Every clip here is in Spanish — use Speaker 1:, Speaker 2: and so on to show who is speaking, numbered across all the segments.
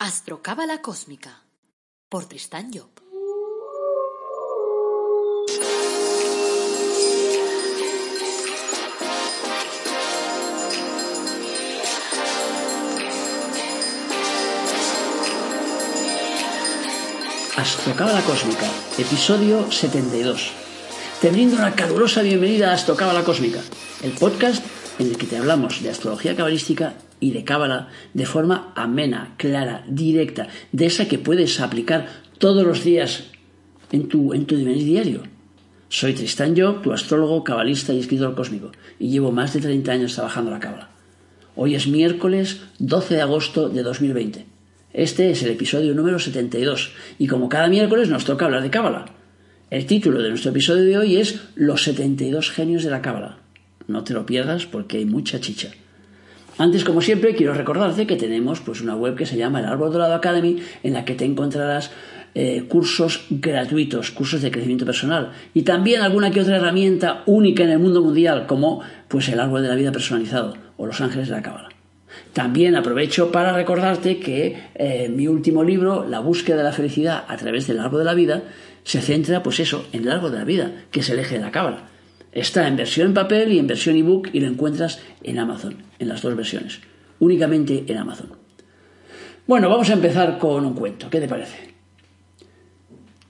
Speaker 1: Astrocábala Cósmica por Tristán Job.
Speaker 2: Astrocábala Cósmica, episodio 72. Te brindo una calurosa bienvenida a Astrocábala Cósmica, el podcast en el que te hablamos de astrología cabalística y de cábala de forma amena, clara, directa, de esa que puedes aplicar todos los días en tu, en tu diario. Soy Tristán Yo, tu astrólogo, cabalista y escritor cósmico, y llevo más de 30 años trabajando la cábala. Hoy es miércoles 12 de agosto de 2020. Este es el episodio número 72, y como cada miércoles nos toca hablar de cábala. El título de nuestro episodio de hoy es Los 72 genios de la cábala. No te lo pierdas porque hay mucha chicha. Antes, como siempre, quiero recordarte que tenemos pues, una web que se llama El Árbol Dorado Academy, en la que te encontrarás eh, cursos gratuitos, cursos de crecimiento personal y también alguna que otra herramienta única en el mundo mundial, como pues, el Árbol de la Vida Personalizado o Los Ángeles de la Cábala. También aprovecho para recordarte que eh, mi último libro, La búsqueda de la felicidad a través del árbol de la vida, se centra, pues eso, en el árbol de la vida, que es el eje de la cábala. Está en versión papel y en versión ebook y lo encuentras en Amazon, en las dos versiones, únicamente en Amazon. Bueno, vamos a empezar con un cuento, ¿qué te parece?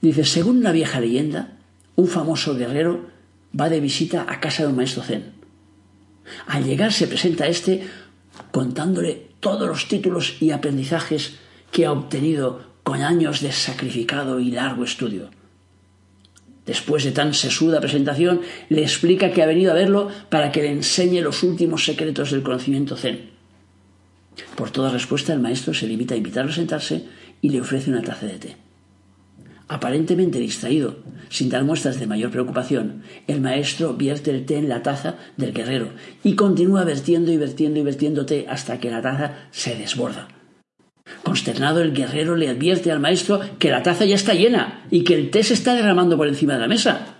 Speaker 2: Dice, según una vieja leyenda, un famoso guerrero va de visita a casa de un maestro zen. Al llegar se presenta a este contándole todos los títulos y aprendizajes que ha obtenido con años de sacrificado y largo estudio. Después de tan sesuda presentación, le explica que ha venido a verlo para que le enseñe los últimos secretos del conocimiento zen. Por toda respuesta, el maestro se limita a invitarlo a sentarse y le ofrece una taza de té. Aparentemente distraído, sin dar muestras de mayor preocupación, el maestro vierte el té en la taza del guerrero y continúa vertiendo y vertiendo y vertiendo té hasta que la taza se desborda. Consternado, el guerrero le advierte al maestro que la taza ya está llena y que el té se está derramando por encima de la mesa.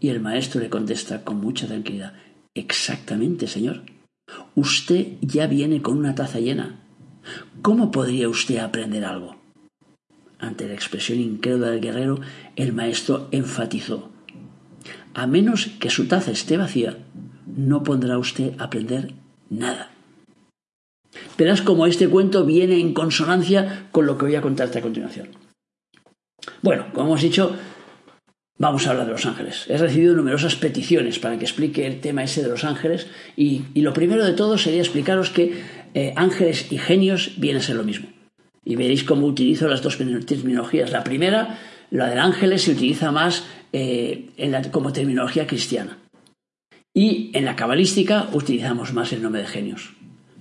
Speaker 2: Y el maestro le contesta con mucha tranquilidad Exactamente, señor. Usted ya viene con una taza llena. ¿Cómo podría usted aprender algo? Ante la expresión incrédula del guerrero, el maestro enfatizó A menos que su taza esté vacía, no podrá usted aprender nada. Verás cómo este cuento viene en consonancia con lo que voy a contarte a continuación. Bueno, como hemos dicho, vamos a hablar de los ángeles. He recibido numerosas peticiones para que explique el tema ese de los ángeles y, lo primero de todo sería explicaros que eh, ángeles y genios vienen a ser lo mismo. Y veréis cómo utilizo las dos terminologías. La primera, la del ángeles, se utiliza más eh, como terminología cristiana. Y en la cabalística utilizamos más el nombre de genios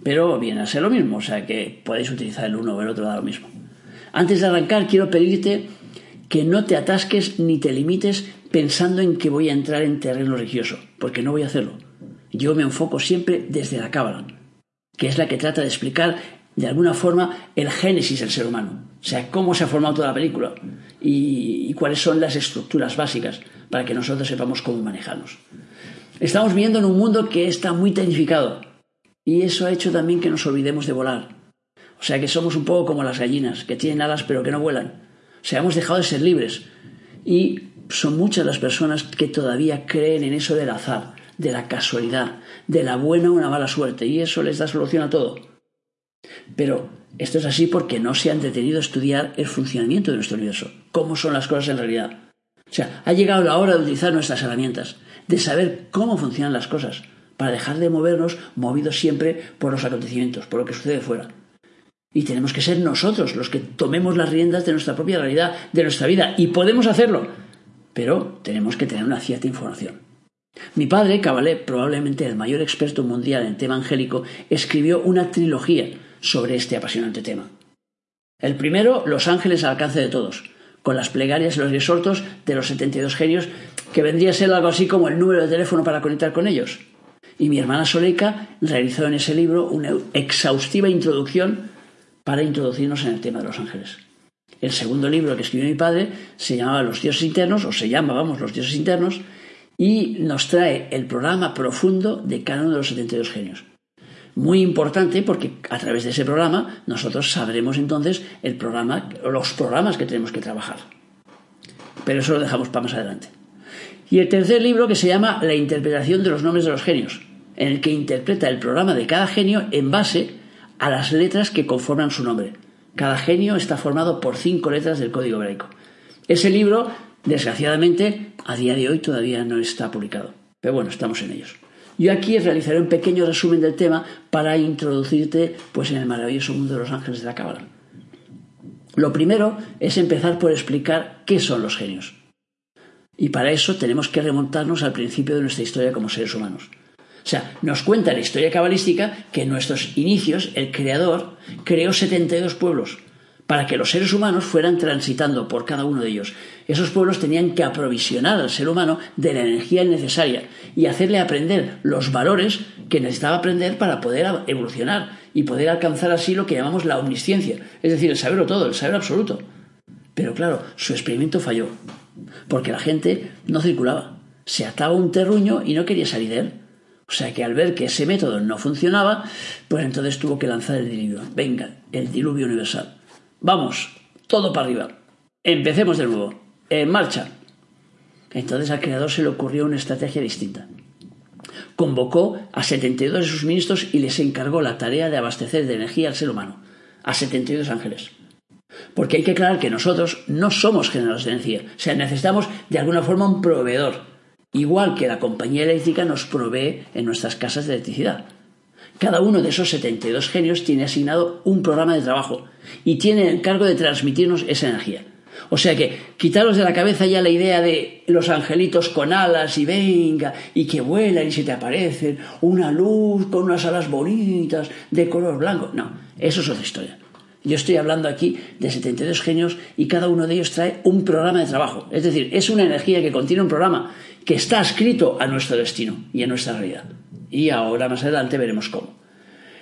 Speaker 2: pero viene a ser lo mismo, o sea que podéis utilizar el uno o el otro, da lo mismo. Antes de arrancar, quiero pedirte que no te atasques ni te limites pensando en que voy a entrar en terreno religioso, porque no voy a hacerlo. Yo me enfoco siempre desde la Cábala, que es la que trata de explicar de alguna forma el génesis del ser humano, o sea, cómo se ha formado toda la película y, y cuáles son las estructuras básicas para que nosotros sepamos cómo manejarnos. Estamos viviendo en un mundo que está muy tecnificado, y eso ha hecho también que nos olvidemos de volar. O sea que somos un poco como las gallinas, que tienen alas pero que no vuelan. O sea, hemos dejado de ser libres. Y son muchas las personas que todavía creen en eso del azar, de la casualidad, de la buena o una mala suerte, y eso les da solución a todo. Pero esto es así porque no se han detenido a estudiar el funcionamiento de nuestro universo, cómo son las cosas en realidad. O sea, ha llegado la hora de utilizar nuestras herramientas, de saber cómo funcionan las cosas, para dejar de movernos movidos siempre por los acontecimientos, por lo que sucede fuera. Y tenemos que ser nosotros los que tomemos las riendas de nuestra propia realidad, de nuestra vida, y podemos hacerlo, pero tenemos que tener una cierta información. Mi padre, Cabalé, probablemente el mayor experto mundial en tema angélico, escribió una trilogía sobre este apasionante tema. El primero, Los ángeles al alcance de todos, con las plegarias y los resortos de los 72 genios, que vendría a ser algo así como el número de teléfono para conectar con ellos. Y mi hermana Soleika realizó en ese libro una exhaustiva introducción para introducirnos en el tema de los ángeles. El segundo libro que escribió mi padre se llamaba Los dioses internos, o se llama, vamos, Los dioses internos, y nos trae el programa profundo de cada uno de los 72 genios. muy importante porque a través de ese programa nosotros sabremos entonces el programa, los programas que tenemos que trabajar. Pero eso lo dejamos para más adelante. Y el tercer libro que se llama La interpretación de los nombres de los genios, en el que interpreta el programa de cada genio en base a las letras que conforman su nombre. Cada genio está formado por cinco letras del código hebraico. Ese libro, desgraciadamente, a día de hoy todavía no está publicado. Pero bueno, estamos en ellos. Yo aquí realizaré un pequeño resumen del tema para introducirte pues, en el maravilloso mundo de los ángeles de la cábala. Lo primero es empezar por explicar qué son los genios. Y para eso tenemos que remontarnos al principio de nuestra historia como seres humanos. O sea, nos cuenta la historia cabalística que en nuestros inicios el Creador creó 72 pueblos para que los seres humanos fueran transitando por cada uno de ellos. Esos pueblos tenían que aprovisionar al ser humano de la energía necesaria y hacerle aprender los valores que necesitaba aprender para poder evolucionar y poder alcanzar así lo que llamamos la omnisciencia, es decir, el saberlo todo, el saber absoluto. Pero claro, su experimento falló, porque la gente no circulaba, se ataba un terruño y no quería salir de él. O sea que al ver que ese método no funcionaba, pues entonces tuvo que lanzar el diluvio. Venga, el diluvio universal. Vamos, todo para arriba. Empecemos de nuevo. En marcha. Entonces al creador se le ocurrió una estrategia distinta. Convocó a 72 de sus ministros y les encargó la tarea de abastecer de energía al ser humano, a 72 ángeles. Porque hay que aclarar que nosotros no somos generadores de energía, o sea, necesitamos de alguna forma un proveedor igual que la compañía eléctrica nos provee en nuestras casas de electricidad. Cada uno de esos 72 genios tiene asignado un programa de trabajo y tiene el encargo de transmitirnos esa energía. O sea que quitaros de la cabeza ya la idea de los angelitos con alas y venga y que vuelan y se te aparecen una luz con unas alas bonitas de color blanco. No, eso es otra historia. Yo estoy hablando aquí de 72 genios y cada uno de ellos trae un programa de trabajo. Es decir, es una energía que contiene un programa que está escrito a nuestro destino y a nuestra realidad. Y ahora más adelante veremos cómo.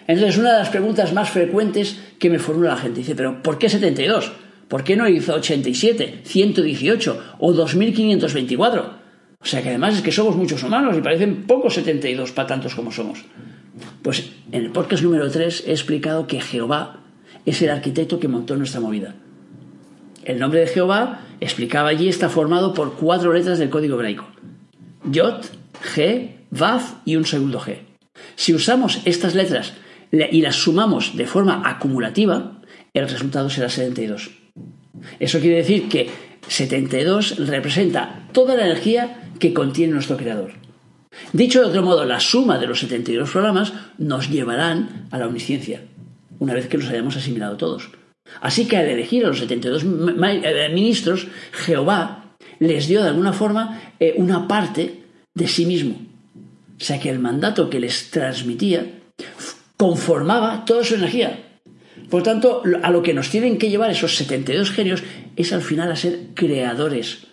Speaker 2: Entonces, una de las preguntas más frecuentes que me formula la gente dice, pero ¿por qué 72? ¿Por qué no hizo 87, 118 o 2524? O sea que además es que somos muchos humanos y parecen pocos 72 para tantos como somos. Pues en el podcast número 3 he explicado que Jehová es el arquitecto que montó nuestra movida. El nombre de Jehová, explicaba allí, está formado por cuatro letras del código hebraico. Yod, G, Vav y un segundo G. Si usamos estas letras y las sumamos de forma acumulativa, el resultado será 72. Eso quiere decir que 72 representa toda la energía que contiene nuestro creador. Dicho de otro modo, la suma de los 72 programas nos llevarán a la omnisciencia, una vez que los hayamos asimilado todos. Así que al elegir a los 72 eh, ministros, Jehová les dio de alguna forma eh, una parte de sí mismo. O sea que el mandato que les transmitía conformaba toda su energía. Por tanto, a lo que nos tienen que llevar esos 72 genios es al final a ser creadores,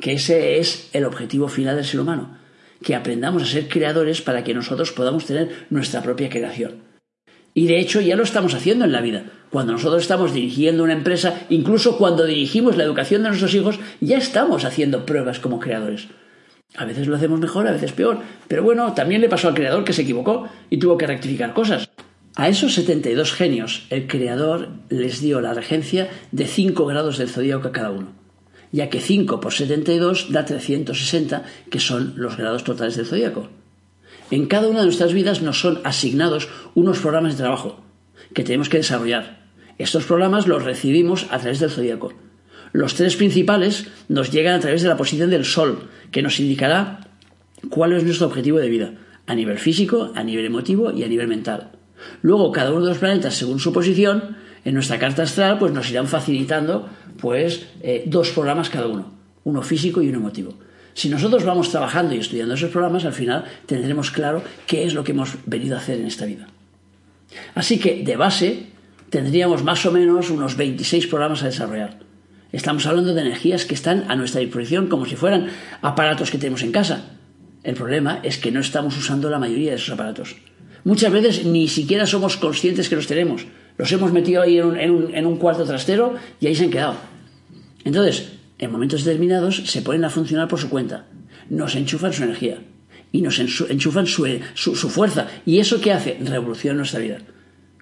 Speaker 2: que ese es el objetivo final del ser humano, que aprendamos a ser creadores para que nosotros podamos tener nuestra propia creación. Y de hecho ya lo estamos haciendo en la vida. Cuando nosotros estamos dirigiendo una empresa, incluso cuando dirigimos la educación de nuestros hijos, ya estamos haciendo pruebas como creadores. A veces lo hacemos mejor, a veces peor. Pero bueno, también le pasó al creador que se equivocó y tuvo que rectificar cosas. A esos 72 genios, el creador les dio la regencia de 5 grados del zodíaco a cada uno, ya que 5 por 72 da 360, que son los grados totales del zodíaco. En cada una de nuestras vidas nos son asignados unos programas de trabajo que tenemos que desarrollar. Estos programas los recibimos a través del zodíaco. Los tres principales nos llegan a través de la posición del Sol, que nos indicará cuál es nuestro objetivo de vida, a nivel físico, a nivel emotivo y a nivel mental. Luego, cada uno de los planetas, según su posición, en nuestra carta astral, pues nos irán facilitando pues, eh, dos programas cada uno, uno físico y uno emotivo. Si nosotros vamos trabajando y estudiando esos programas, al final tendremos claro qué es lo que hemos venido a hacer en esta vida. Así que, de base, tendríamos más o menos unos 26 programas a desarrollar. Estamos hablando de energías que están a nuestra disposición como si fueran aparatos que tenemos en casa. El problema es que no estamos usando la mayoría de esos aparatos. Muchas veces ni siquiera somos conscientes que los tenemos. Los hemos metido ahí en un, en un cuarto trastero y ahí se han quedado. Entonces, en momentos determinados se ponen a funcionar por su cuenta, nos enchufan su energía y nos enchufan su, su, fuerza. ¿Y eso qué hace? Revoluciona nuestra vida.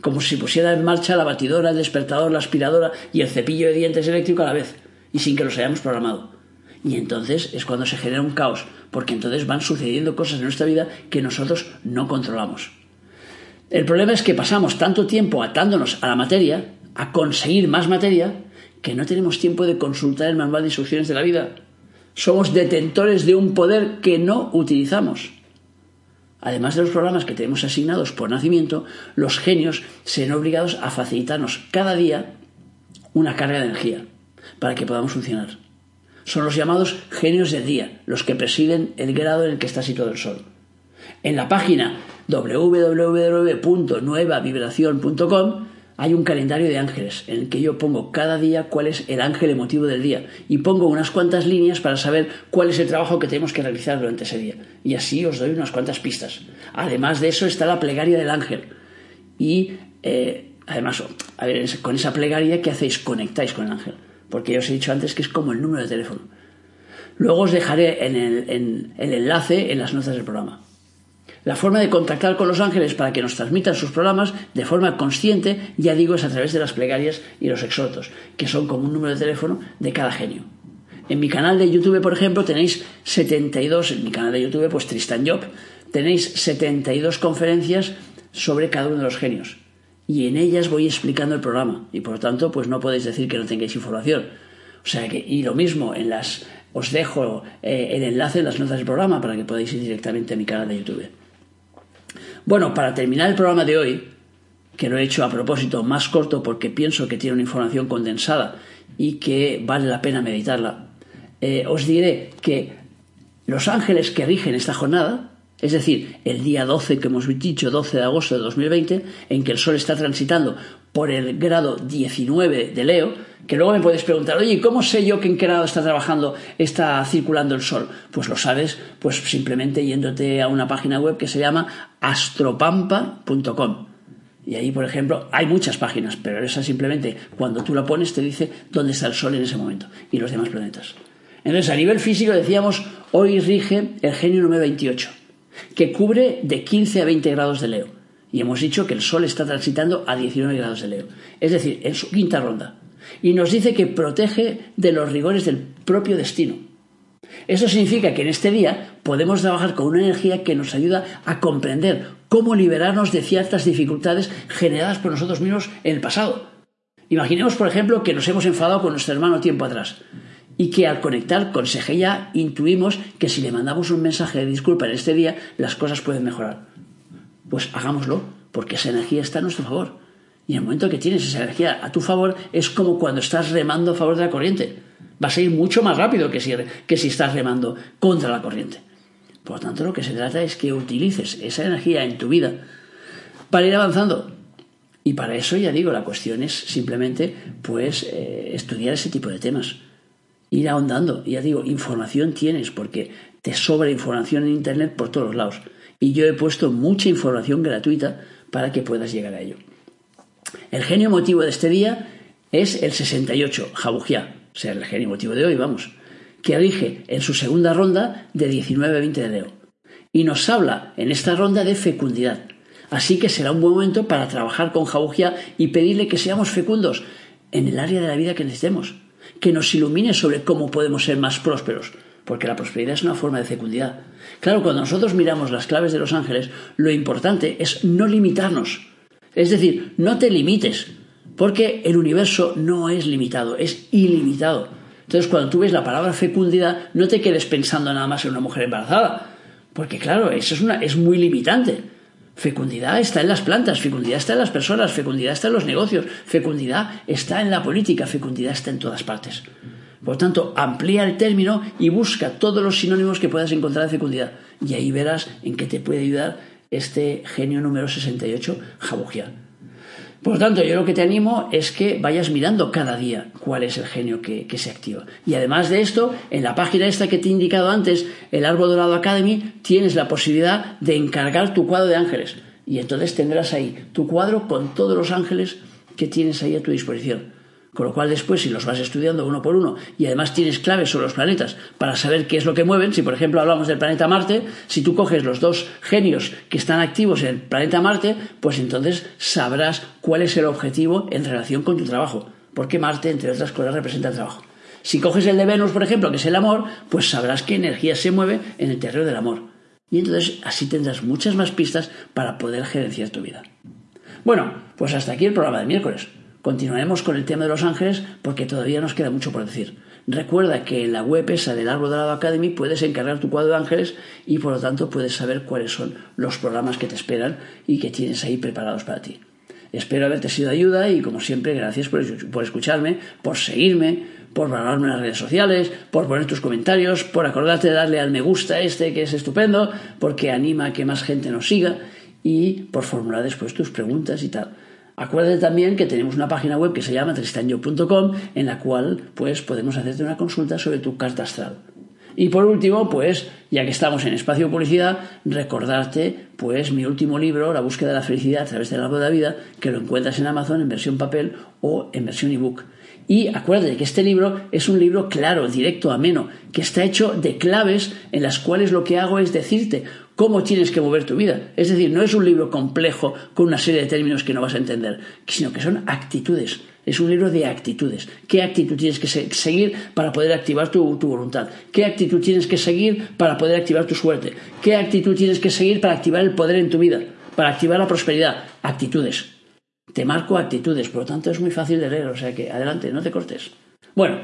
Speaker 2: Como si pusiera en marcha la batidora, el despertador, la aspiradora y el cepillo de dientes eléctrico a la vez, y sin que los hayamos programado. Y entonces es cuando se genera un caos, porque entonces van sucediendo cosas en nuestra vida que nosotros no controlamos. El problema es que pasamos tanto tiempo atándonos a la materia, a conseguir más materia, que no tenemos tiempo de consultar el manual de instrucciones de la vida. Somos detentores de un poder que no utilizamos. Además de los programas que tenemos asignados por nacimiento, los genios se ven obligados a facilitarnos cada día una carga de energía para que podamos funcionar. Son los llamados genios del día, los que presiden el grado en el que está situado el Sol. En la página www.nuevavibración.com hay un calendario de ángeles en el que yo pongo cada día cuál es el ángel emotivo del día y pongo unas cuantas líneas para saber cuál es el trabajo que tenemos que realizar durante ese día. Y así os doy unas cuantas pistas. Además de eso está la plegaria del ángel. Y eh, además, a ver, con esa plegaria, ¿qué hacéis? Conectáis con el ángel. Porque ya os he dicho antes que es como el número de teléfono. Luego os dejaré en el enlace en las notas del programa. La forma de contactar con los ángeles para que nos transmitan sus programas de forma consciente, ya digo, es a través de las plegarias y los exhortos, que son como un número de teléfono de cada genio. En mi canal de YouTube, por ejemplo, tenéis 72, en mi canal de YouTube, pues Tristan Job, tenéis 72 conferencias sobre cada uno de los genios. Y en ellas voy explicando el programa. Y por lo tanto, pues no podéis decir que no tengáis información. O sea que, y lo mismo, en las, os dejo eh, el enlace en las notas del programa para que podáis ir directamente a mi canal de YouTube. Bueno, para terminar el programa de hoy, que lo he hecho a propósito más corto porque pienso que tiene una información condensada y que vale la pena meditarla, eh, os diré que los ángeles que rigen esta jornada, es decir, el día 12 que hemos dicho, 12 de agosto de 2020, en que el Sol está transitando por el grado 19 de Leo, que luego me puedes preguntar, oye, ¿cómo sé yo que en qué grado está trabajando, está circulando el Sol? Pues lo sabes, pues simplemente yéndote a una página web que se llama astropampa.com. Y ahí, por ejemplo, hay muchas páginas, pero esa simplemente, cuando tú la pones, te dice dónde está el Sol en ese momento y los demás planetas. Entonces, a nivel físico, decíamos, hoy rige el genio número 28, que cubre de 15 a 20 grados de Leo. Y hemos dicho que el Sol está transitando a 19 grados de Leo, es decir, en su quinta ronda y nos dice que protege de los rigores del propio destino. Eso significa que en este día podemos trabajar con una energía que nos ayuda a comprender cómo liberarnos de ciertas dificultades generadas por nosotros mismos en el pasado. Imaginemos, por ejemplo, que nos hemos enfadado con nuestro hermano tiempo atrás y que al conectar con Segeya intuimos que si le mandamos un mensaje de disculpa en este día, las cosas pueden mejorar. Pues hagámoslo, porque esa energía está a nuestro favor. Y en el momento que tienes esa energía a tu favor, es como cuando estás remando a favor de la corriente. Vas a ir mucho más rápido que si, que si estás remando contra la corriente. Por lo tanto, lo que se trata es que utilices esa energía en tu vida para ir avanzando. Y para eso, ya digo, la cuestión es simplemente pues eh, estudiar ese tipo de temas. Ir ahondando. Ya digo, información tienes porque te sobra información en Internet por todos lados. Y yo he puesto mucha información gratuita para que puedas llegar a ello. El genio motivo de este día es el 68, Jabujía, o sea, el genio motivo de hoy, vamos, que rige en su segunda ronda de 19 a 20 de Leo. Y nos habla en esta ronda de fecundidad. Así que será un buen momento para trabajar con Jabujía y pedirle que seamos fecundos en el área de la vida que necesitemos, que nos ilumine sobre cómo podemos ser más prósperos, porque la prosperidad es una forma de fecundidad. Claro, cuando nosotros miramos las claves de los ángeles, lo importante es no limitarnos, es decir, no te limites, porque el universo no es limitado, es ilimitado. Entonces, cuando tú ves la palabra fecundidad, no te quedes pensando nada más en una mujer embarazada, porque claro, eso es, una, es muy limitante. Fecundidad está en las plantas, fecundidad está en las personas, fecundidad está en los negocios, fecundidad está en la política, fecundidad está en todas partes. Por tanto, amplía el término y busca todos los sinónimos que puedas encontrar de fecundidad. Y ahí verás en qué te puede ayudar este genio número 68, Jabujía. Por lo tanto, yo lo que te animo es que vayas mirando cada día cuál es el genio que, se activa. Y además de esto, en la página esta que te he indicado antes, el Árbol Dorado Academy, tienes la posibilidad de encargar tu cuadro de ángeles. Y entonces tendrás ahí tu cuadro con todos los ángeles que tienes ahí a tu disposición. Con lo cual después, si los vas estudiando uno por uno y además tienes claves sobre los planetas para saber qué es lo que mueven, si por ejemplo hablamos del planeta Marte, si tú coges los dos genios que están activos en el planeta Marte, pues entonces sabrás cuál es el objetivo en relación con tu trabajo. Porque Marte, entre otras cosas, representa el trabajo. Si coges el de Venus, por ejemplo, que es el amor, pues sabrás qué energía se mueve en el terreno del amor. Y entonces así tendrás muchas más pistas para poder gerenciar tu vida. Bueno, pues hasta aquí el programa de miércoles. Continuaremos con el tema de los ángeles porque todavía nos queda mucho por decir. Recuerda que en la web esa del Árbol Dorado Academy puedes encargar tu cuadro de ángeles y por lo tanto puedes saber cuáles son los programas que te esperan y que tienes ahí preparados para ti. Espero haberte sido de ayuda y como siempre gracias por, escucharme, por seguirme, por valorarme en las redes sociales, por poner tus comentarios, por acordarte de darle al me gusta este que es estupendo, porque anima a que más gente nos siga y por formular después tus preguntas y tal. Acuérdate también que tenemos una página web que se llama tristanyo.com en la cual pues podemos hacerte una consulta sobre tu carta astral. Y por último, pues, ya que estamos en espacio publicidad, recordarte, pues, mi último libro, La búsqueda de la felicidad a través del árbol de la vida, que lo encuentras en Amazon en versión papel o en versión ebook. Y acuérdate que este libro es un libro claro, directo, ameno, que está hecho de claves en las cuales lo que hago es decirte cómo tienes que mover tu vida. Es decir, no es un libro complejo con una serie de términos que no vas a entender, sino que son actitudes. Es un libro de actitudes. ¿Qué actitud tienes que seguir para poder activar tu, voluntad? ¿Qué actitud tienes que seguir para poder activar tu suerte? ¿Qué actitud tienes que seguir para activar el poder en tu vida? Para activar la prosperidad. Actitudes. Te marco actitudes, por lo tanto es muy fácil de leer, o sea que adelante, no te cortes. Bueno,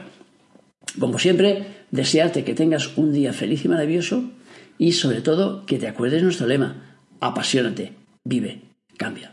Speaker 2: como siempre, desearte que tengas un día feliz y maravilloso y sobre todo que te acuerdes nuestro lema, apasionate, vive, cambia.